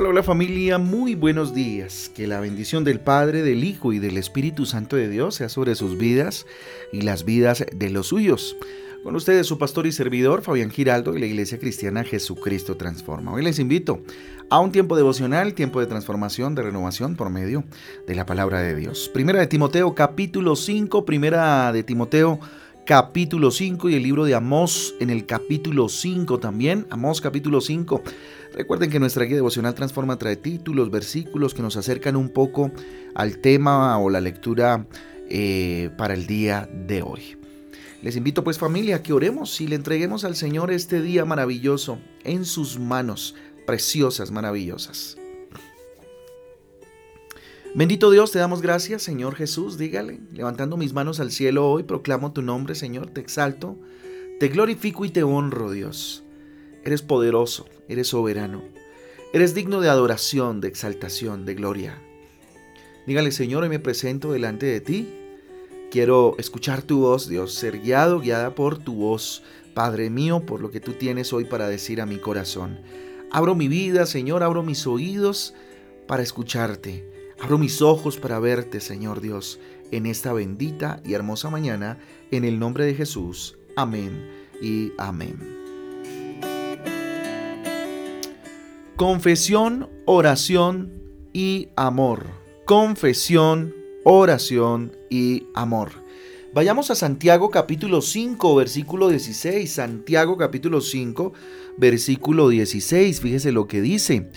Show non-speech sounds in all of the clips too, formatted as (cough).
Hola, hola familia, muy buenos días. Que la bendición del Padre, del Hijo y del Espíritu Santo de Dios sea sobre sus vidas y las vidas de los suyos. Con ustedes su pastor y servidor Fabián Giraldo de la Iglesia Cristiana Jesucristo Transforma. Hoy les invito a un tiempo devocional, tiempo de transformación, de renovación por medio de la palabra de Dios. Primera de Timoteo capítulo 5, primera de Timoteo capítulo 5 y el libro de Amós en el capítulo 5 también. Amós capítulo 5. Recuerden que nuestra guía devocional Transforma trae títulos, versículos que nos acercan un poco al tema o la lectura eh, para el día de hoy. Les invito pues familia a que oremos y le entreguemos al Señor este día maravilloso en sus manos, preciosas, maravillosas. Bendito Dios, te damos gracias, Señor Jesús, dígale, levantando mis manos al cielo hoy, proclamo tu nombre, Señor, te exalto, te glorifico y te honro, Dios. Eres poderoso, eres soberano, eres digno de adoración, de exaltación, de gloria. Dígale, Señor, hoy me presento delante de ti. Quiero escuchar tu voz, Dios, ser guiado, guiada por tu voz, Padre mío, por lo que tú tienes hoy para decir a mi corazón. Abro mi vida, Señor, abro mis oídos para escucharte. Abro mis ojos para verte, Señor Dios, en esta bendita y hermosa mañana, en el nombre de Jesús. Amén y amén. Confesión, oración y amor. Confesión, oración y amor. Vayamos a Santiago capítulo 5, versículo 16. Santiago capítulo 5, versículo 16. Fíjese lo que dice.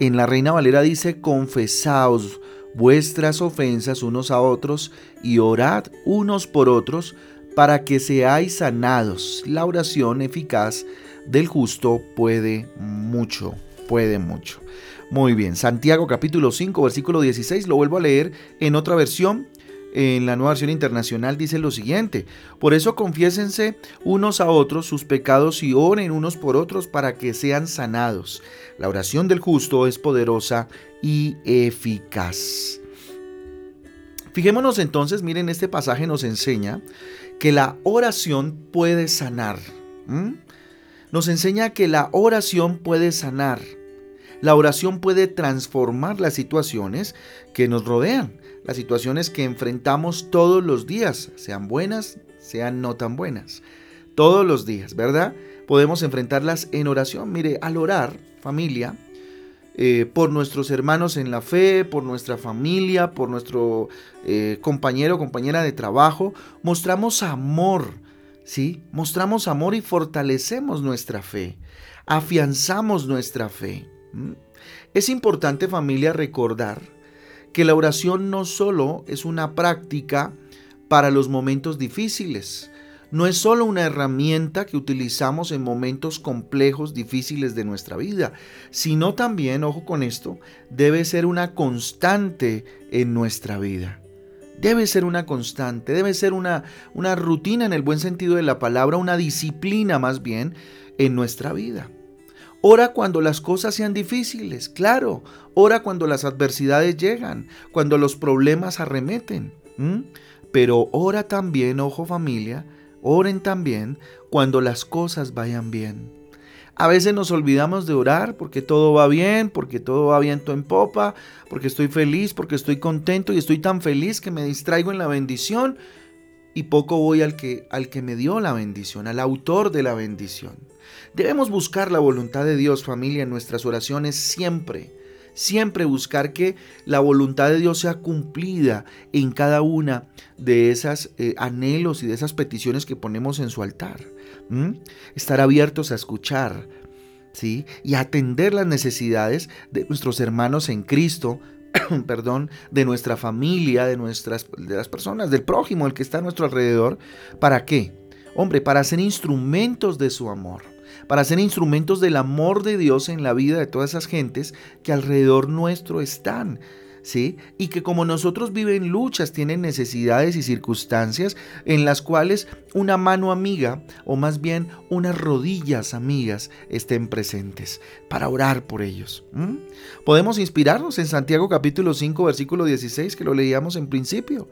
En la Reina Valera dice, confesaos vuestras ofensas unos a otros y orad unos por otros para que seáis sanados. La oración eficaz del justo puede mucho, puede mucho. Muy bien, Santiago capítulo 5, versículo 16, lo vuelvo a leer en otra versión. En la nueva versión internacional dice lo siguiente, por eso confiésense unos a otros sus pecados y oren unos por otros para que sean sanados. La oración del justo es poderosa y eficaz. Fijémonos entonces, miren, este pasaje nos enseña que la oración puede sanar. Nos enseña que la oración puede sanar. La oración puede transformar las situaciones que nos rodean, las situaciones que enfrentamos todos los días, sean buenas, sean no tan buenas. Todos los días, ¿verdad? Podemos enfrentarlas en oración. Mire, al orar, familia, eh, por nuestros hermanos en la fe, por nuestra familia, por nuestro eh, compañero o compañera de trabajo. Mostramos amor, ¿sí? Mostramos amor y fortalecemos nuestra fe, afianzamos nuestra fe. Es importante familia recordar que la oración no solo es una práctica para los momentos difíciles, no es solo una herramienta que utilizamos en momentos complejos, difíciles de nuestra vida, sino también, ojo con esto, debe ser una constante en nuestra vida. Debe ser una constante, debe ser una, una rutina en el buen sentido de la palabra, una disciplina más bien en nuestra vida. Ora cuando las cosas sean difíciles, claro. Ora cuando las adversidades llegan, cuando los problemas arremeten. Pero ora también, ojo familia, Oren también cuando las cosas vayan bien. A veces nos olvidamos de orar porque todo va bien, porque todo va viento en popa, porque estoy feliz, porque estoy contento y estoy tan feliz que me distraigo en la bendición y poco voy al que, al que me dio la bendición, al autor de la bendición. Debemos buscar la voluntad de Dios, familia, en nuestras oraciones siempre Siempre buscar que la voluntad de Dios sea cumplida en cada una de esas eh, anhelos y de esas peticiones que ponemos en su altar. Estar abiertos a escuchar, ¿sí? Y atender las necesidades de nuestros hermanos en Cristo, (coughs) perdón, de nuestra familia, de nuestras de las personas, del prójimo, el que está a nuestro alrededor, ¿para qué? Hombre, para ser instrumentos de su amor para ser instrumentos del amor de Dios en la vida de todas esas gentes que alrededor nuestro están. ¿Sí? Y que como nosotros viven luchas, tienen necesidades y circunstancias en las cuales una mano amiga, o más bien unas rodillas amigas, estén presentes para orar por ellos. Podemos inspirarnos en Santiago capítulo 5, versículo 16, que lo leíamos en principio,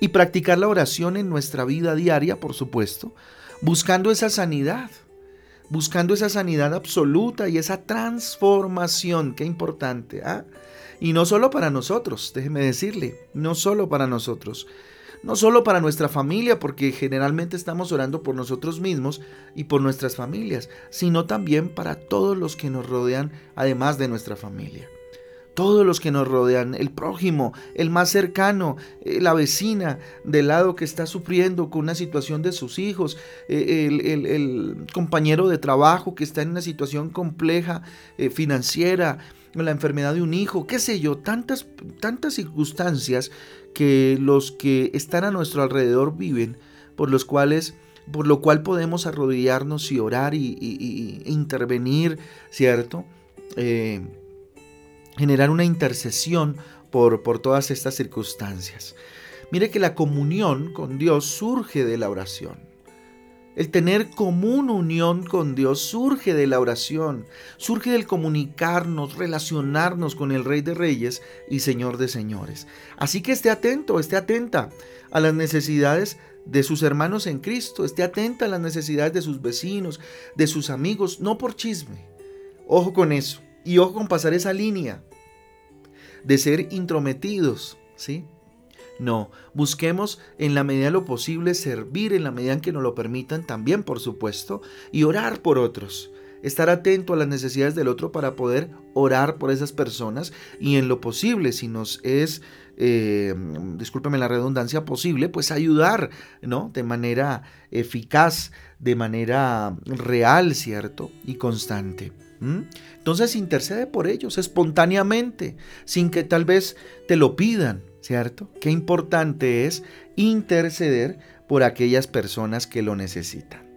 y practicar la oración en nuestra vida diaria, por supuesto, buscando esa sanidad buscando esa sanidad absoluta y esa transformación, qué importante, ¿ah? Y no solo para nosotros, déjeme decirle, no solo para nosotros, no solo para nuestra familia, porque generalmente estamos orando por nosotros mismos y por nuestras familias, sino también para todos los que nos rodean, además de nuestra familia. Todos los que nos rodean, el prójimo, el más cercano, eh, la vecina del lado que está sufriendo con una situación de sus hijos, eh, el, compañero de trabajo que está en una situación compleja eh, financiera, la enfermedad de un hijo, qué sé yo, tantas, tantas circunstancias que los que están a nuestro alrededor viven, por los cuales por lo cual podemos arrodillarnos y orar y, intervenir, ¿cierto? generar una intercesión por, por todas estas circunstancias. Mire que la comunión con Dios surge de la oración. El tener común unión con Dios surge de la oración, surge del comunicarnos, relacionarnos con el Rey de Reyes y Señor de Señores. Así que esté atento, esté atenta a las necesidades de sus hermanos en Cristo, esté atenta a las necesidades de sus vecinos, de sus amigos, no por chisme. Ojo con eso. Y ojo con pasar esa línea de ser intrometidos, ¿sí? No, busquemos en la medida de lo posible servir en la medida en que nos lo permitan también, por supuesto, y orar por otros. Estar atento a las necesidades del otro para poder orar por esas personas y en lo posible, si nos es, eh, discúlpeme la redundancia, posible, pues ayudar, ¿no? De manera eficaz, de manera real, ¿cierto? Y constante. Entonces intercede por ellos espontáneamente, sin que tal vez te lo pidan, ¿cierto? Qué importante es interceder por aquellas personas que lo necesitan.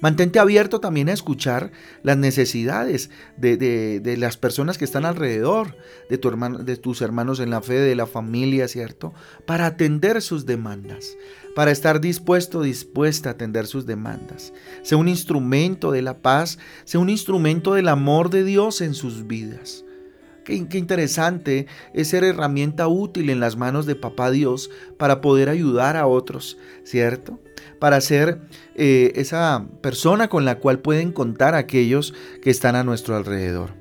Mantente abierto también a escuchar las necesidades de, las personas que están alrededor, de, tu hermano, de tus hermanos en la fe, de la familia, ¿cierto? Para atender sus demandas, para estar dispuesto, dispuesta a atender sus demandas. Sea un instrumento de la paz, sea un instrumento del amor de Dios en sus vidas. Qué, interesante es ser herramienta útil en las manos de Papá Dios para poder ayudar a otros, ¿cierto? para ser eh, esa persona con la cual pueden contar aquellos que están a nuestro alrededor.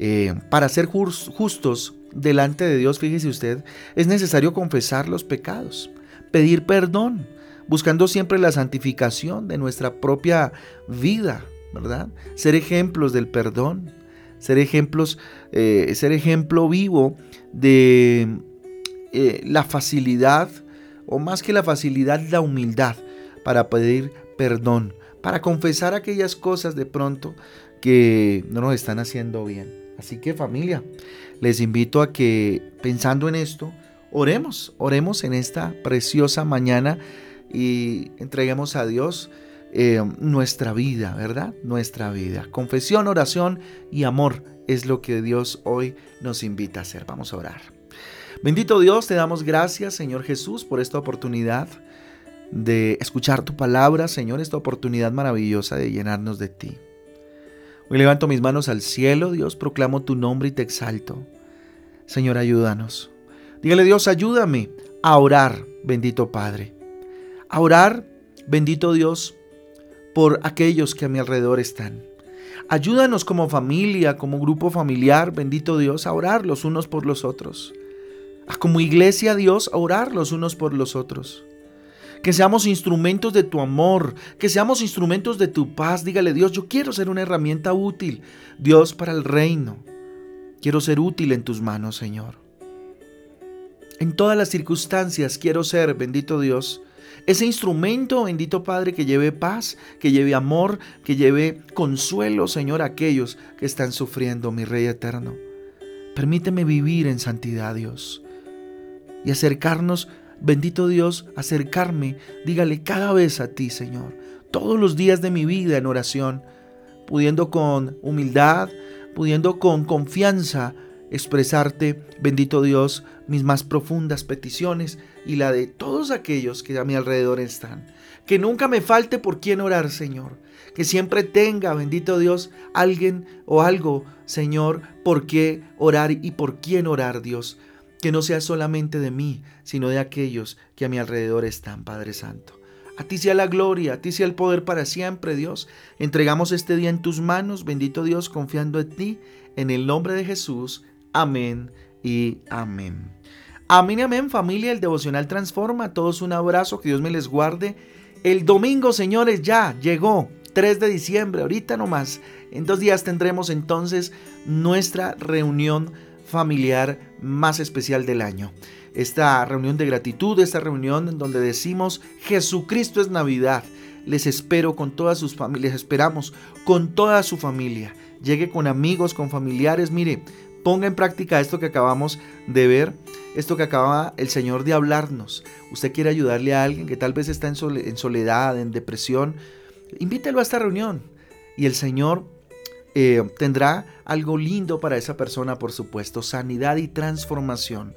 Eh, para ser justos delante de Dios, fíjese usted, es necesario confesar los pecados, pedir perdón, buscando siempre la santificación de nuestra propia vida, ¿verdad? Ser ejemplos del perdón, ser ejemplos, eh, ser ejemplo vivo de la facilidad, o más que la facilidad, la humildad para pedir perdón, para confesar aquellas cosas de pronto que no nos están haciendo bien. Así que familia, les invito a que pensando en esto, oremos, oremos en esta preciosa mañana y entreguemos a Dios eh, nuestra vida, ¿verdad? Nuestra vida. Confesión, oración y amor es lo que Dios hoy nos invita a hacer. Vamos a orar. Bendito Dios, te damos gracias, Señor Jesús, por esta oportunidad de escuchar tu palabra, Señor, esta oportunidad maravillosa de llenarnos de ti. Hoy levanto mis manos al cielo, Dios, proclamo tu nombre y te exalto. Señor, ayúdanos. Dígale Dios, ayúdame a orar, bendito Padre. A orar, bendito Dios, por aquellos que a mi alrededor están. Ayúdanos como familia, como grupo familiar, bendito Dios, a orar los unos por los otros. Como iglesia, Dios, a orar los unos por los otros que seamos instrumentos de tu amor, que seamos instrumentos de tu paz. Dígale, Dios, yo quiero ser una herramienta útil, Dios, para el reino. Quiero ser útil en tus manos, Señor. En todas las circunstancias quiero ser, bendito Dios, ese instrumento, bendito Padre, que lleve paz, que lleve amor, que lleve consuelo, Señor, a aquellos que están sufriendo, mi Rey eterno. Permíteme vivir en santidad, Dios, y acercarnos Bendito Dios, acercarme, dígale cada vez a ti, Señor, todos los días de mi vida en oración, pudiendo con humildad, pudiendo con confianza expresarte, bendito Dios, mis más profundas peticiones y la de todos aquellos que a mi alrededor están. Que nunca me falte por quién orar, Señor. Que siempre tenga, bendito Dios, alguien o algo, Señor, por qué orar y por quién orar, Dios que no sea solamente de mí, sino de aquellos que a mi alrededor están, Padre Santo. A ti sea la gloria, a ti sea el poder para siempre, Dios. Entregamos este día en tus manos, bendito Dios, confiando en ti, en el nombre de Jesús. Amén y amén. Amén y amén, familia. El devocional transforma. A todos un abrazo, que Dios me les guarde. El domingo, señores, ya llegó. 3 de diciembre, ahorita nomás. En dos días tendremos entonces nuestra reunión familiar más especial del año. Esta reunión de gratitud, esta reunión en donde decimos Jesucristo es Navidad. Les espero con todas sus familias, esperamos con toda su familia. Llegue con amigos, con familiares. Mire, ponga en práctica esto que acabamos de ver, esto que acaba el Señor de hablarnos. Usted quiere ayudarle a alguien que tal vez está en soledad, en depresión, invítelo a esta reunión y el Señor eh, tendrá algo lindo para esa persona, por supuesto, sanidad y transformación.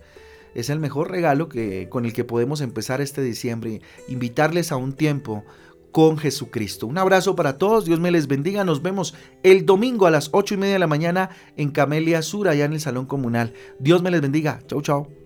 Es el mejor regalo que, con el que podemos empezar este diciembre, invitarles a un tiempo con Jesucristo. Un abrazo para todos, Dios me les bendiga, nos vemos el domingo a las ocho y media de la mañana en Camelia Sur, allá en el Salón Comunal. Dios me les bendiga, chau chau.